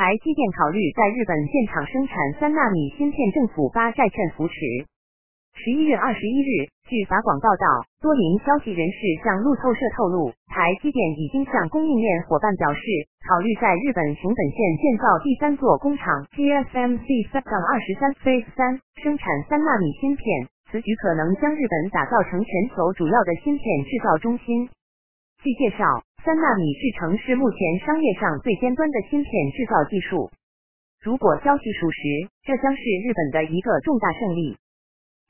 台积电考虑在日本建厂生产三纳米芯片，政府发债券扶持。十一月二十一日，据法广报道，多名消息人士向路透社透露，台积电已经向供应链伙伴表示，考虑在日本熊本县建造第三座工厂 TSMC Sector 二十三 Phase 三，生产三纳米芯片。此举可能将日本打造成全球主要的芯片制造中心。据介绍，三纳米制程是目前商业上最尖端的芯片制造技术。如果消息属实，这将是日本的一个重大胜利。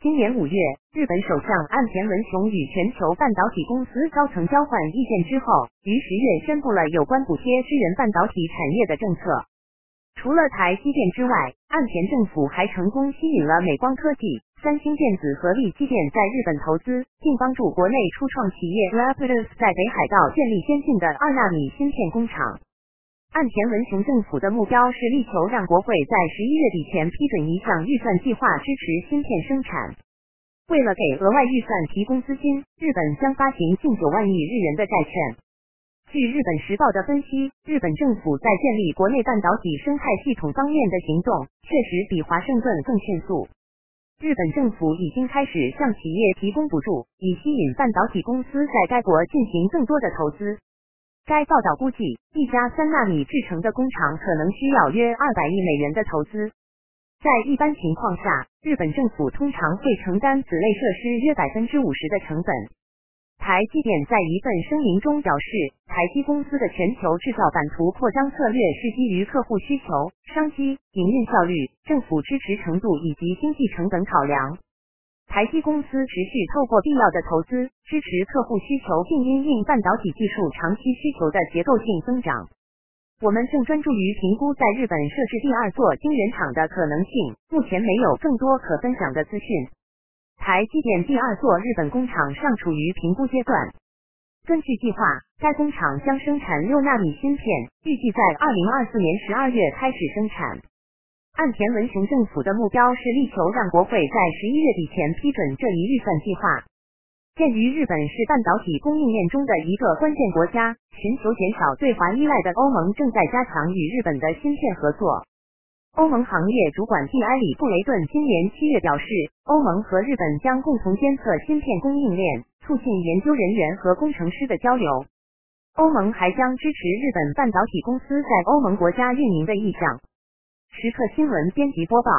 今年五月，日本首相岸田文雄与全球半导体公司高层交换意见之后，于十月宣布了有关补贴支援半导体产业的政策。除了台积电之外，岸田政府还成功吸引了美光科技。三星电子和力积电在日本投资，并帮助国内初创企业 Rapidus 在北海道建立先进的二纳米芯片工厂。岸田文雄政府的目标是力求让国会在十一月底前批准一项预算计划，支持芯片生产。为了给额外预算提供资金，日本将发行近九万亿日元的债券。据日本时报的分析，日本政府在建立国内半导体生态系统方面的行动，确实比华盛顿更迅速。日本政府已经开始向企业提供补助，以吸引半导体公司在该国进行更多的投资。该报道估计，一家三纳米制成的工厂可能需要约二百亿美元的投资。在一般情况下，日本政府通常会承担此类设施约百分之五十的成本。台积电在一份声明中表示，台积公司的全球制造版图扩张策略是基于客户需求、商机、营运效率、政府支持程度以及经济成本考量。台积公司持续透过必要的投资支持客户需求，并因应半导体技术长期需求的结构性增长。我们正专注于评估在日本设置第二座晶圆厂的可能性，目前没有更多可分享的资讯。台积电第二座日本工厂尚处于评估阶段。根据计划，该工厂将生产六纳米芯片，预计在二零二四年十二月开始生产。岸田文雄政府的目标是力求让国会在十一月底前批准这一预算计划。鉴于日本是半导体供应链中的一个关键国家，寻求减少对华依赖的欧盟正在加强与日本的芯片合作。欧盟行业主管蒂埃里布雷顿今年七月表示，欧盟和日本将共同监测芯片供应链，促进研究人员和工程师的交流。欧盟还将支持日本半导体公司在欧盟国家运营的意向。时刻新闻编辑播报。